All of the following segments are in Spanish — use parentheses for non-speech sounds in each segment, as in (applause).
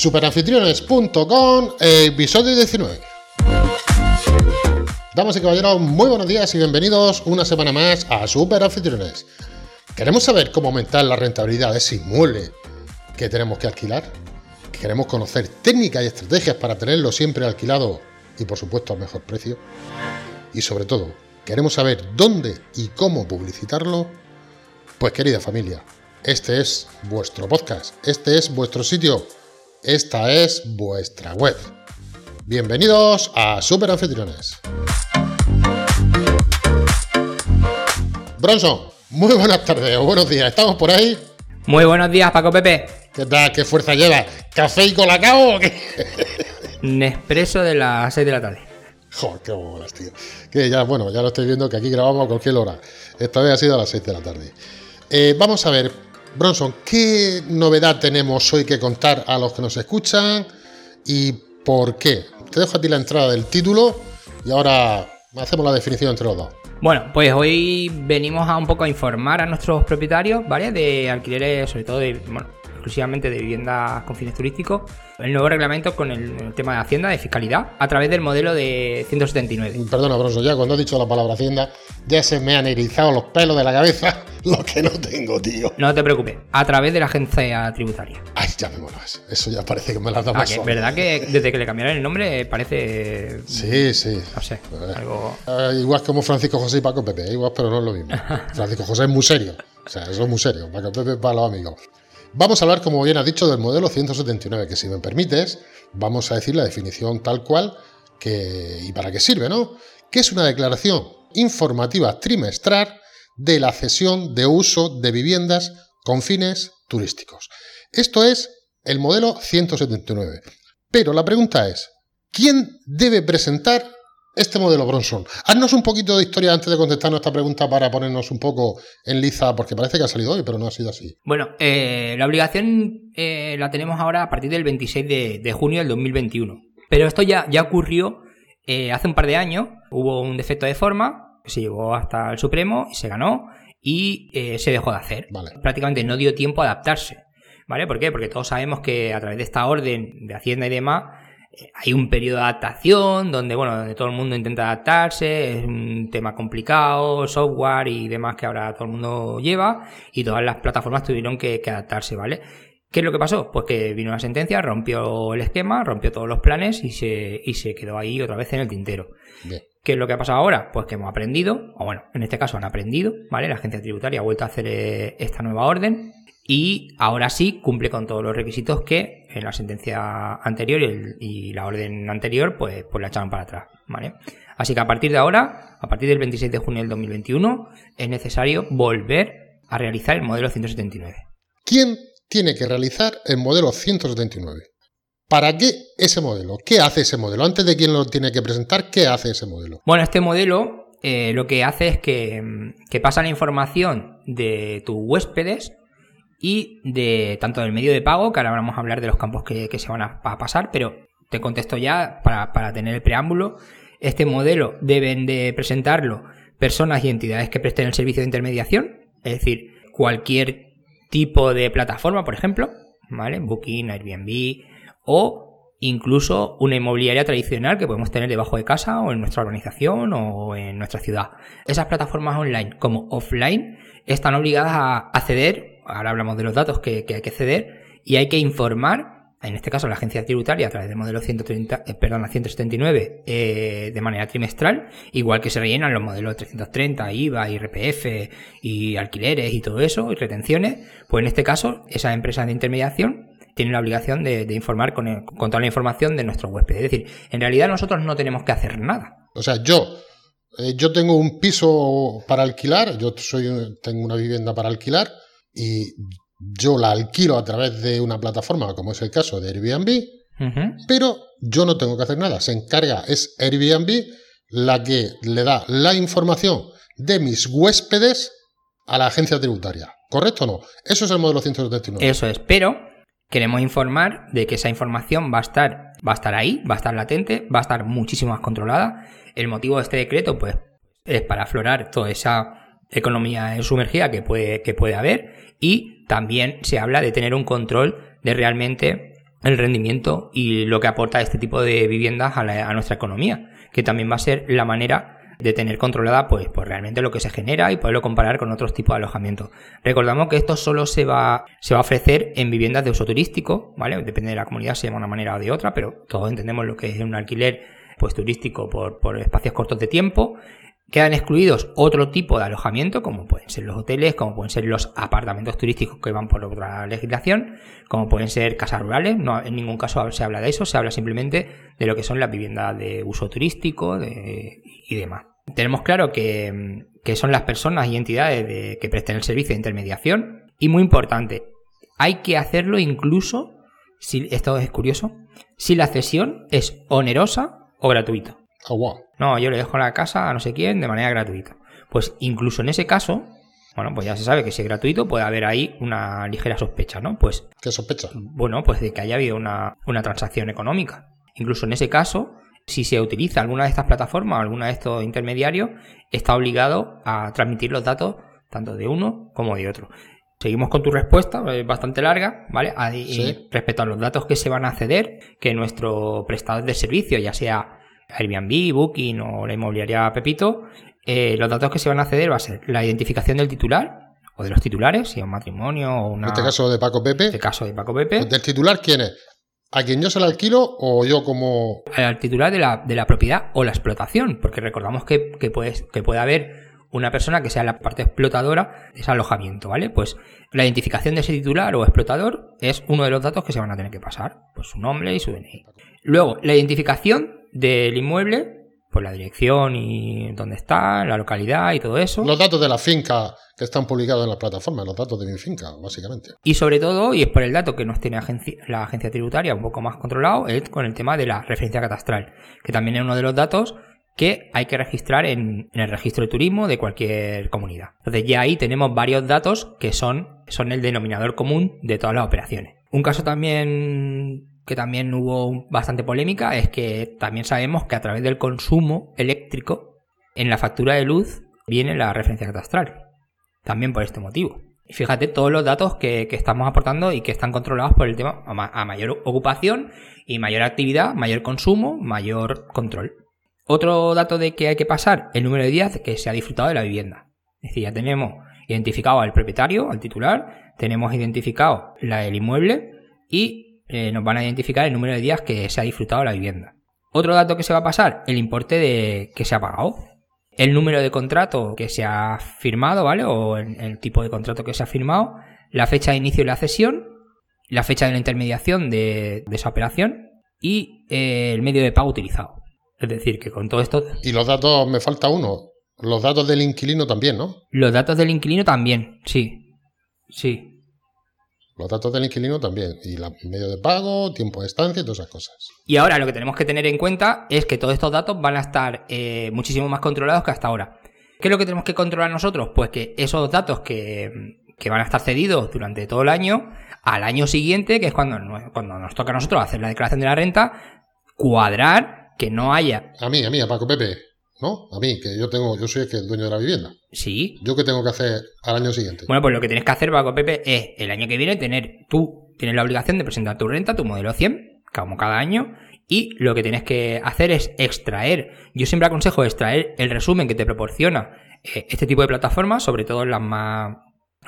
Superanfitriones.com, episodio 19. Damas y caballeros, muy buenos días y bienvenidos una semana más a Superanfitriones. ¿Queremos saber cómo aumentar la rentabilidad de ese inmueble que tenemos que alquilar? ¿Queremos conocer técnicas y estrategias para tenerlo siempre alquilado y por supuesto al mejor precio? Y sobre todo, ¿queremos saber dónde y cómo publicitarlo? Pues querida familia, este es vuestro podcast, este es vuestro sitio, esta es vuestra web. Bienvenidos a Super Anfitriones. Bronson, muy buenas tardes o buenos días, ¿estamos por ahí? Muy buenos días, Paco Pepe. ¿Qué tal? ¿Qué fuerza lleva? ¿Café y colacao o qué? Nespresso de las 6 de la tarde. Joder, qué bolas, tío. Que ya, bueno, ya lo estoy viendo que aquí grabamos a cualquier hora. Esta vez ha sido a las 6 de la tarde. Eh, vamos a ver, Bronson, ¿qué novedad tenemos hoy que contar a los que nos escuchan y por qué? Te dejo a ti la entrada del título y ahora hacemos la definición entre los dos. Bueno, pues hoy venimos a un poco a informar a nuestros propietarios, ¿vale? De alquileres, sobre todo de, exclusivamente de viviendas con fines turísticos, el nuevo reglamento con el, tema de Hacienda, de fiscalidad, a través del modelo de 179. Perdona, Bronson, ya cuando has dicho la palabra Hacienda, ya se me han erizado los pelos de la cabeza, (laughs) lo que no tengo, tío. No te preocupes, a través de la agencia tributaria. Ay, ya me molas. Eso ya parece que me la dado Ah, más que suave. verdad que desde que le cambiaron el nombre parece. Sí, sí. No sé, algo. Eh, igual como Francisco José y Paco Pepe, igual, pero no es lo mismo. (laughs) Francisco José es muy serio. O sea, eso es muy serio. Paco Pepe es para los amigos. Vamos a hablar, como bien has dicho, del modelo 179, que si me permites, vamos a decir la definición tal cual que, y para qué sirve, ¿no? Que es una declaración informativa trimestral de la cesión de uso de viviendas con fines turísticos. Esto es el modelo 179. Pero la pregunta es, ¿quién debe presentar este modelo Bronson. Haznos un poquito de historia antes de contestarnos esta pregunta para ponernos un poco en liza, porque parece que ha salido hoy, pero no ha sido así. Bueno, eh, la obligación eh, la tenemos ahora a partir del 26 de, de junio del 2021. Pero esto ya, ya ocurrió eh, hace un par de años. Hubo un defecto de forma, que se llevó hasta el Supremo y se ganó y se dejó de hacer. Vale. Prácticamente no dio tiempo a adaptarse. ¿Vale? ¿Por qué? Porque todos sabemos que a través de esta orden de Hacienda y demás hay un periodo de adaptación donde, bueno, donde todo el mundo intenta adaptarse, es un tema complicado, software y demás que ahora todo el mundo lleva, y todas las plataformas tuvieron que, que adaptarse, ¿vale? ¿Qué es lo que pasó? Pues que vino una sentencia, rompió el esquema, rompió todos los planes y se, y se quedó ahí otra vez en el tintero. Bien. ¿Qué es lo que ha pasado ahora? Pues que hemos aprendido, o bueno, en este caso han aprendido, ¿vale? La agencia tributaria ha vuelto a hacer eh, esta nueva orden y ahora sí cumple con todos los requisitos que en la sentencia anterior y, el- y la orden anterior pues, pues la echaron para atrás, ¿vale? Así que a partir de ahora, a partir del 26 de junio del 2021, es necesario volver a realizar el modelo 179. ¿Quién tiene que realizar el modelo 179? ¿Para qué ese modelo? ¿Qué hace ese modelo? Antes de quién lo tiene que presentar, ¿qué hace ese modelo? Bueno, este modelo eh, lo que hace es que, mm, que pasa la información de tus huéspedes y de tanto del medio de pago, que ahora vamos a hablar de los campos que, se van a, a pasar, pero te contesto ya para, para tener el preámbulo. Este modelo deben de presentarlo personas y entidades que presten el servicio de intermediación, es decir, cualquier tipo de plataforma, por ejemplo, ¿vale? Booking, Airbnb o incluso una inmobiliaria tradicional que podemos tener debajo de casa o en nuestra organización o en nuestra ciudad. Esas plataformas online como offline están obligadas a acceder, ahora hablamos de los datos que, hay que ceder, y hay que informar, en este caso la agencia tributaria a través del modelo 130, eh, perdón, 179 eh, de manera trimestral, igual que se rellenan los modelos 330, IVA, IRPF y alquileres y todo eso, y retenciones, pues en este caso esas empresas de intermediación tienen la obligación de, informar con, el- con toda la información de nuestros huéspedes. Es decir, en realidad nosotros no tenemos que hacer nada. O sea, yo, eh, yo tengo un piso para alquilar, yo soy, tengo una vivienda para alquilar y yo la alquilo a través de una plataforma, como es el caso de Airbnb, pero yo no tengo que hacer nada. Se encarga, es Airbnb la que le da la información de mis huéspedes a la agencia tributaria. ¿Correcto o no? Eso es el modelo 179. Eso es, pero queremos informar de que esa información va a estar, va a estar ahí, va a estar latente, va a estar muchísimo más controlada. El motivo de este decreto, pues, es para aflorar toda esa economía sumergida que puede, que puede haber y también se habla de tener un control de realmente el rendimiento y lo que aporta este tipo de viviendas a, a nuestra economía, que también va a ser la manera de tener controlada pues, pues realmente lo que se genera y poderlo comparar con otros tipos de alojamiento. Recordamos que esto solo se va, se va a ofrecer en viviendas de uso turístico, ¿vale? Depende de la comunidad, se llama una manera o de otra, pero todos entendemos lo que es un alquiler pues turístico por, por espacios cortos de tiempo Quedan excluidos otro tipo de alojamiento, como pueden ser los hoteles, como pueden ser los apartamentos turísticos que van por otra legislación, como pueden ser casas rurales. No, en ningún caso se habla de eso, se habla simplemente de lo que son las viviendas de uso turístico y demás. Tenemos claro que, son las personas y entidades que presten el servicio de intermediación. Y muy importante, hay que hacerlo incluso, si esto es curioso, si la cesión es onerosa o gratuita. Oh, no, yo le dejo la casa a no sé quién de manera gratuita. Pues incluso en ese caso, bueno, pues ya se sabe que si es gratuito puede haber ahí una ligera sospecha, ¿no? Pues. ¿Qué sospecha? Bueno, pues de que haya habido una, una transacción económica. Incluso en ese caso, si se utiliza alguna de estas plataformas o alguna de estos intermediarios, está obligado a transmitir los datos tanto de uno como de otro. Seguimos con tu respuesta, es bastante larga, ¿vale? Respecto a los datos que se van a ceder, que nuestro prestador de servicio, ya sea Airbnb, Booking o la inmobiliaria Pepito, eh, los datos que se van a ceder va a ser la identificación del titular o de los titulares, si es un matrimonio o una... En este caso de Paco Pepe. En este caso de Paco Pepe. ¿Del titular quién es? ¿A quien yo se la alquilo o yo como...? Al titular de la, de la propiedad o la explotación, porque recordamos que, que, que puede haber una persona que sea la parte explotadora de ese alojamiento, ¿vale? Pues la identificación de ese titular o explotador es uno de los datos que se van a tener que pasar, pues su nombre y su DNI. Luego, la identificación del inmueble, pues la dirección y dónde está, la localidad y todo eso. Los datos de la finca que están publicados en la plataforma, los datos de mi finca, básicamente. Y sobre todo, y es por el dato que nos tiene la agencia tributaria un poco más controlado, es con el tema de la referencia catastral, que también es uno de los datos que hay que registrar en, en, el registro de turismo de cualquier comunidad. Entonces ya ahí tenemos varios datos que son, son el denominador común de todas las operaciones. Un caso también que también hubo bastante polémica es que también sabemos que a través del consumo eléctrico en la factura de luz viene la referencia catastral. También por este motivo. Y fíjate todos los datos que, estamos aportando y que están controlados por el tema a, mayor ocupación y mayor actividad, mayor consumo, mayor control. Otro dato de que hay que pasar, el número de días que se ha disfrutado de la vivienda. Es decir, ya tenemos identificado al propietario, al titular, tenemos identificado la, el inmueble y eh, nos van a identificar el número de días que se ha disfrutado la vivienda. Otro dato que se va a pasar, el importe de que se ha pagado. El número de contrato que se ha firmado, ¿vale? O el, tipo de contrato que se ha firmado. La fecha de inicio de la cesión. La fecha de la intermediación de, esa operación. Y eh, el medio de pago utilizado. Es decir, que con todo esto... Y los datos, me falta uno. Los datos del inquilino también, ¿no? Los datos del inquilino también, sí. Sí. Los datos del inquilino también. Y la medio de pago, tiempo de estancia y todas esas cosas. Y ahora lo que tenemos que tener en cuenta es que todos estos datos van a estar eh, muchísimo más controlados que hasta ahora. ¿Qué es lo que tenemos que controlar nosotros? Pues que esos datos que, van a estar cedidos durante todo el año, al año siguiente, que es cuando, cuando nos toca a nosotros hacer la declaración de la renta, cuadrar que no haya. A mí, a mí, a Paco Pepe. ¿No? A mí, que yo tengo, yo soy el, que el dueño de la vivienda. Sí. ¿Yo qué tengo que hacer al año siguiente? Bueno, pues lo que tienes que hacer, Paco Pepe, es el año que viene tener, tú tienes la obligación de presentar tu renta, tu modelo 100, como cada año, y lo que tienes que hacer es extraer, yo siempre aconsejo extraer el resumen que te proporciona eh, este tipo de plataformas, sobre todo las más,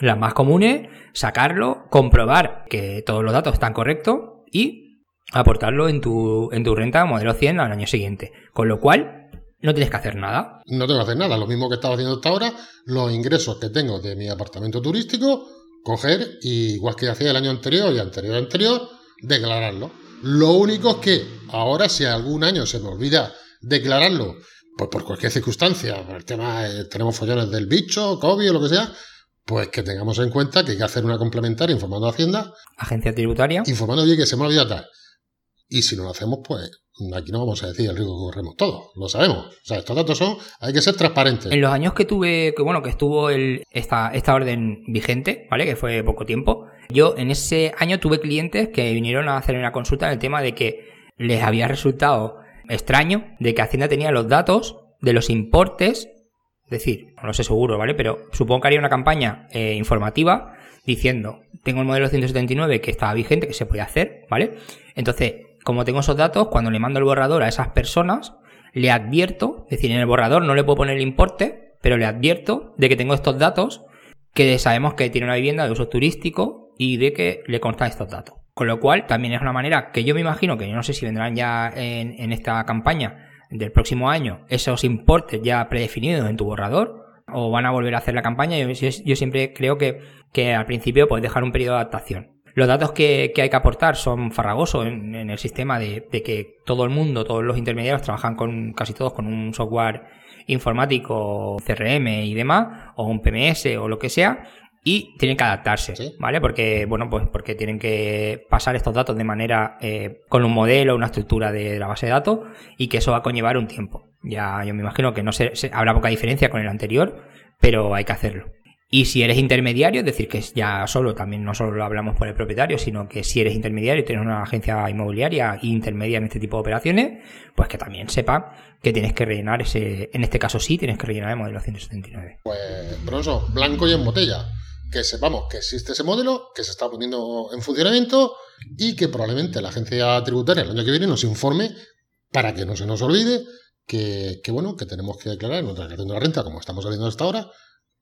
las más comunes, sacarlo, comprobar que todos los datos están correctos y aportarlo en tu, en tu renta modelo 100 al año siguiente. Con lo cual, no tienes que hacer nada. No tengo que hacer nada. Lo mismo que estaba haciendo hasta ahora, los ingresos que tengo de mi apartamento turístico, coger y igual que hacía el año anterior y anterior anterior, declararlo. Lo único es que ahora si algún año se me olvida declararlo, pues por cualquier circunstancia, por el tema, eh, tenemos follones del bicho, COVID o lo que sea, pues que tengamos en cuenta que hay que hacer una complementaria informando a Hacienda. Agencia tributaria. Informando, oye, que se me olvida tal. Y si no lo hacemos, pues Aquí no vamos a decir el riesgo que corremos todos, lo sabemos. O sea, estos datos son, hay que ser transparentes. En los años que tuve, que bueno, que estuvo esta, orden vigente, ¿vale? Que fue poco tiempo. Yo en ese año tuve clientes que vinieron a hacer una consulta en el tema de que les había resultado extraño de que Hacienda tenía los datos de los importes decir, no lo sé seguro, ¿vale? Pero supongo que haría una campaña eh, informativa diciendo, tengo el modelo 179 que estaba vigente, que se puede hacer, ¿vale? Entonces, como tengo esos datos, cuando le mando el borrador a esas personas, le advierto, es decir, en el borrador no le puedo poner el importe, pero le advierto de que tengo estos datos, que sabemos que tiene una vivienda de uso turístico y de que le constan estos datos. Con lo cual, también es una manera que yo me imagino que yo no sé si vendrán ya en, esta campaña del próximo año esos importes ya predefinidos en tu borrador o van a volver a hacer la campaña. Yo, yo siempre creo que, que, al principio puedes dejar un periodo de adaptación. Los datos que, hay que aportar son farragosos en, el sistema de, de, que todo el mundo, todos los intermediarios trabajan con casi todos con un software informático, CRM y demás, o un PMS o lo que sea, y tienen que adaptarse, ¿vale? Porque, bueno, pues porque tienen que pasar estos datos de manera eh, con un modelo, una estructura de la base de datos y que eso va a conllevar un tiempo. Ya yo me imagino que no se, habrá poca diferencia con el anterior, pero hay que hacerlo. Y si eres intermediario, es decir, que ya solo, también no solo lo hablamos por el propietario, sino que si eres intermediario y tienes una agencia inmobiliaria intermedia en este tipo de operaciones, pues que también sepa que tienes que rellenar ese, en este caso sí, tienes que rellenar el modelo 179. Pues, Bronzo, blanco y en botella que sepamos que existe ese modelo, que se está poniendo en funcionamiento y que probablemente la agencia tributaria el año que viene nos informe para que no se nos olvide que, bueno, que tenemos que declarar en nuestra declaración de la renta, como estamos haciendo hasta ahora,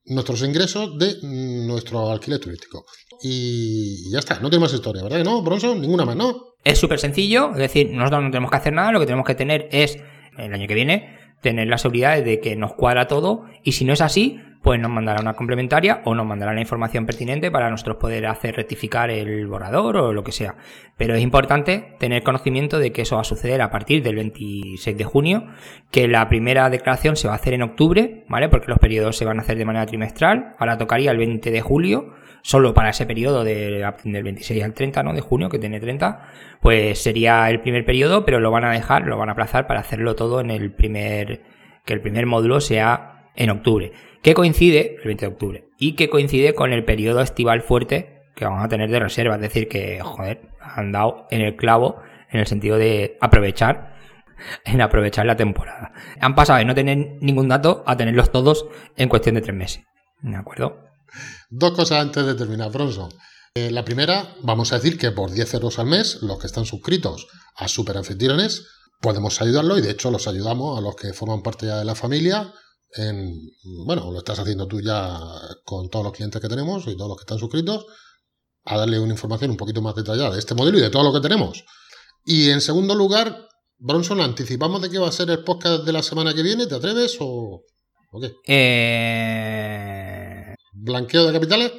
nuestros ingresos de nuestro alquiler turístico. Y ya está, no tiene más historia, ¿verdad? No, Bronson, ninguna más, ¿no? Es súper sencillo, es decir, nosotros no tenemos que hacer nada, lo que tenemos que tener es, el año que viene, tener la seguridad de que nos cuadra todo y si no es así, pues nos mandará una complementaria o nos mandará la información pertinente para nosotros poder hacer rectificar el borrador o lo que sea. Pero es importante tener conocimiento de que eso va a suceder a partir del 26 de junio, que la primera declaración se va a hacer en octubre, ¿vale? Porque los periodos se van a hacer de manera trimestral. Ahora tocaría el 20 de julio, solo para ese periodo del 26 al 30, ¿no? De junio, que tiene 30, pues sería el primer periodo, pero lo van a dejar, lo van a aplazar para hacerlo todo en el primer, que el primer módulo sea en octubre que coincide, el 20 de octubre, y que coincide con el periodo estival fuerte que vamos a tener de reserva. Es decir, que, joder, han dado en el clavo en el sentido de aprovechar, en aprovechar la temporada. Han pasado de no tener ningún dato a tenerlos todos en cuestión de tres meses. ¿De acuerdo? Dos cosas antes de terminar, Bronson. Eh, la primera, vamos a decir que por 10 euros al mes, los que están suscritos a Super Anfitriones, podemos ayudarlos y de hecho los ayudamos a los que forman parte ya de la familia en, bueno, lo estás haciendo tú ya con todos los clientes que tenemos y todos los que están suscritos, a darle una información un poquito más detallada de este modelo y de todo lo que tenemos. Y en segundo lugar, Bronson, ¿anticipamos de qué va a ser el podcast de la semana que viene? ¿Te atreves o, qué? Eh... ¿Blanqueo de capitales?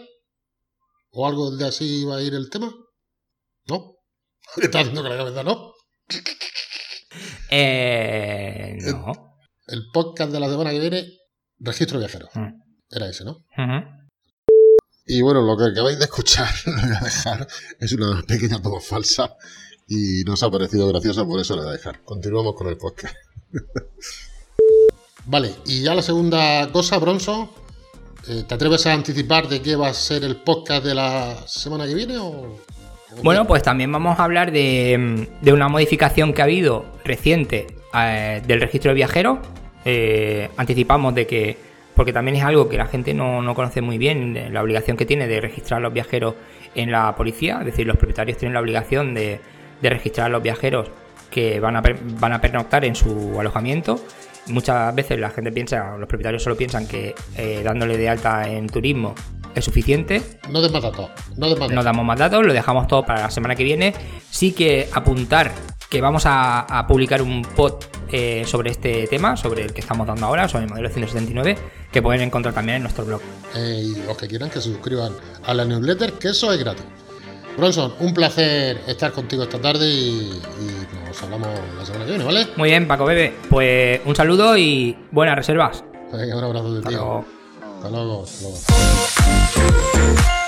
¿O algo de así va a ir el tema? ¿No? (laughs) ¿Qué estás haciendo con la cabeza, no? Eh, no el podcast de la semana que viene, registro viajero. Mm. Era ese, ¿no? Y bueno, lo que acabáis de escuchar, (laughs) lo voy a dejar, es una pequeña toma falsa y nos ha parecido graciosa, por eso lo voy a dejar. Continuamos con el podcast. (laughs) vale, y ya la segunda cosa, Bronson, eh, ¿te atreves a anticipar de qué va a ser el podcast de la semana que viene o...? Bueno, pues también vamos a hablar de, de una modificación que ha habido reciente eh, del registro de viajeros. Eh, anticipamos de que, porque también es algo que la gente no, conoce muy bien, la obligación que tiene de registrar a los viajeros en la policía, es decir, los propietarios tienen la obligación de, registrar a los viajeros que van a, van a pernoctar en su alojamiento. Muchas veces la gente piensa, los propietarios solo piensan que eh, dándole de alta en turismo es suficiente. No de más datos, no, no damos más datos, lo dejamos todo para la semana que viene. Sí que apuntar que vamos a, publicar un pod eh, sobre este tema, sobre el que estamos dando ahora, sobre el modelo 179, que pueden encontrar también en nuestro blog. Eh, y los que quieran que se suscriban a la newsletter, que eso es gratis. Bronson, un placer estar contigo esta tarde y, nos hablamos la semana que viene, ¿vale? Muy bien, Paco Bebe. Pues un saludo y buenas reservas. un abrazo de tío. Hasta luego. Hasta luego.